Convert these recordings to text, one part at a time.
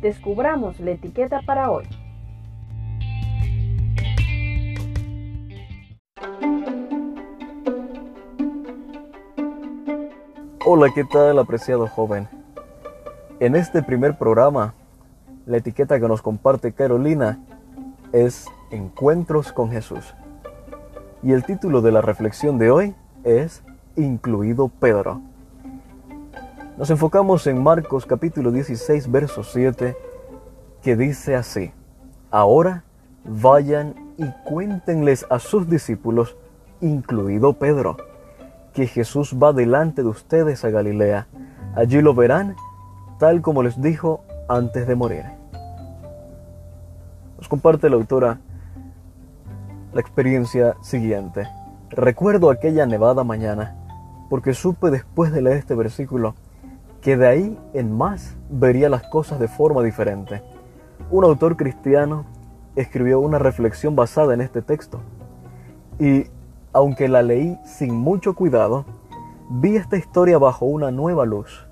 descubramos la etiqueta para hoy. Hola, ¿qué tal apreciado joven? En este primer programa, la etiqueta que nos comparte Carolina es Encuentros con Jesús. Y el título de la reflexión de hoy es Incluido Pedro. Nos enfocamos en Marcos capítulo 16, verso 7, que dice así, Ahora vayan y cuéntenles a sus discípulos, incluido Pedro, que Jesús va delante de ustedes a Galilea. Allí lo verán, tal como les dijo antes de morir. Nos comparte la autora la experiencia siguiente. Recuerdo aquella nevada mañana, porque supe después de leer este versículo que de ahí en más vería las cosas de forma diferente. Un autor cristiano escribió una reflexión basada en este texto. Y aunque la leí sin mucho cuidado, vi esta historia bajo una nueva luz.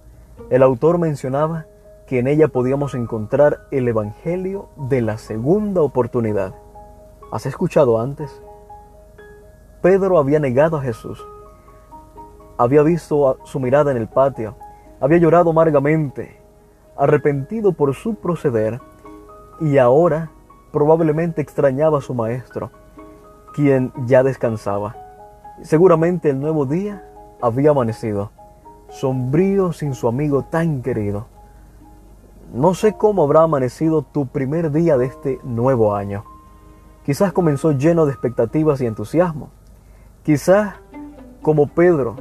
El autor mencionaba que en ella podíamos encontrar el Evangelio de la segunda oportunidad. ¿Has escuchado antes? Pedro había negado a Jesús. Había visto su mirada en el patio. Había llorado amargamente, arrepentido por su proceder, y ahora probablemente extrañaba a su maestro, quien ya descansaba. Seguramente el nuevo día había amanecido, sombrío sin su amigo tan querido. No sé cómo habrá amanecido tu primer día de este nuevo año. Quizás comenzó lleno de expectativas y entusiasmo. Quizás, como Pedro,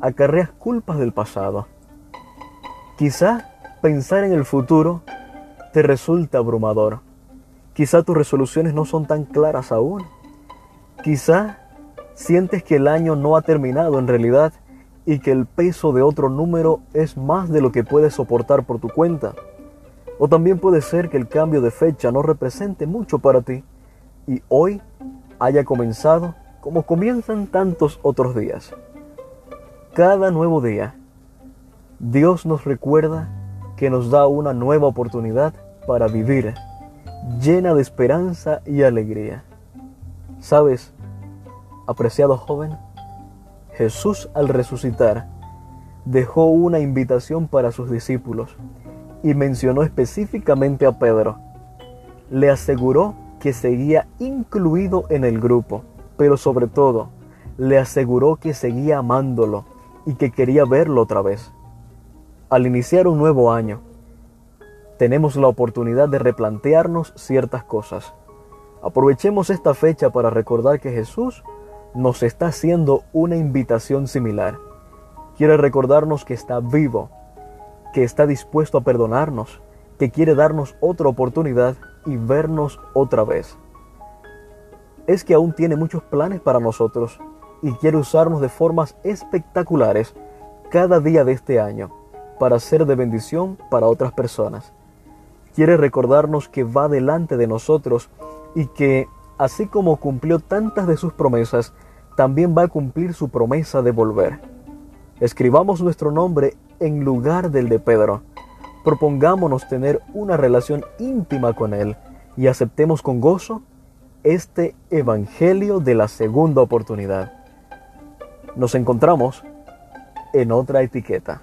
acarreas culpas del pasado. Quizás pensar en el futuro te resulta abrumador. Quizás tus resoluciones no son tan claras aún. Quizás sientes que el año no ha terminado en realidad y que el peso de otro número es más de lo que puedes soportar por tu cuenta. O también puede ser que el cambio de fecha no represente mucho para ti y hoy haya comenzado como comienzan tantos otros días. Cada nuevo día, Dios nos recuerda que nos da una nueva oportunidad para vivir llena de esperanza y alegría. ¿Sabes, apreciado joven? Jesús al resucitar dejó una invitación para sus discípulos y mencionó específicamente a Pedro. Le aseguró que seguía incluido en el grupo, pero sobre todo le aseguró que seguía amándolo y que quería verlo otra vez. Al iniciar un nuevo año, tenemos la oportunidad de replantearnos ciertas cosas. Aprovechemos esta fecha para recordar que Jesús nos está haciendo una invitación similar. Quiere recordarnos que está vivo, que está dispuesto a perdonarnos, que quiere darnos otra oportunidad y vernos otra vez. Es que aún tiene muchos planes para nosotros y quiere usarnos de formas espectaculares cada día de este año para ser de bendición para otras personas. Quiere recordarnos que va delante de nosotros y que, así como cumplió tantas de sus promesas, también va a cumplir su promesa de volver. Escribamos nuestro nombre en lugar del de Pedro propongámonos tener una relación íntima con Él y aceptemos con gozo este Evangelio de la segunda oportunidad. Nos encontramos en otra etiqueta.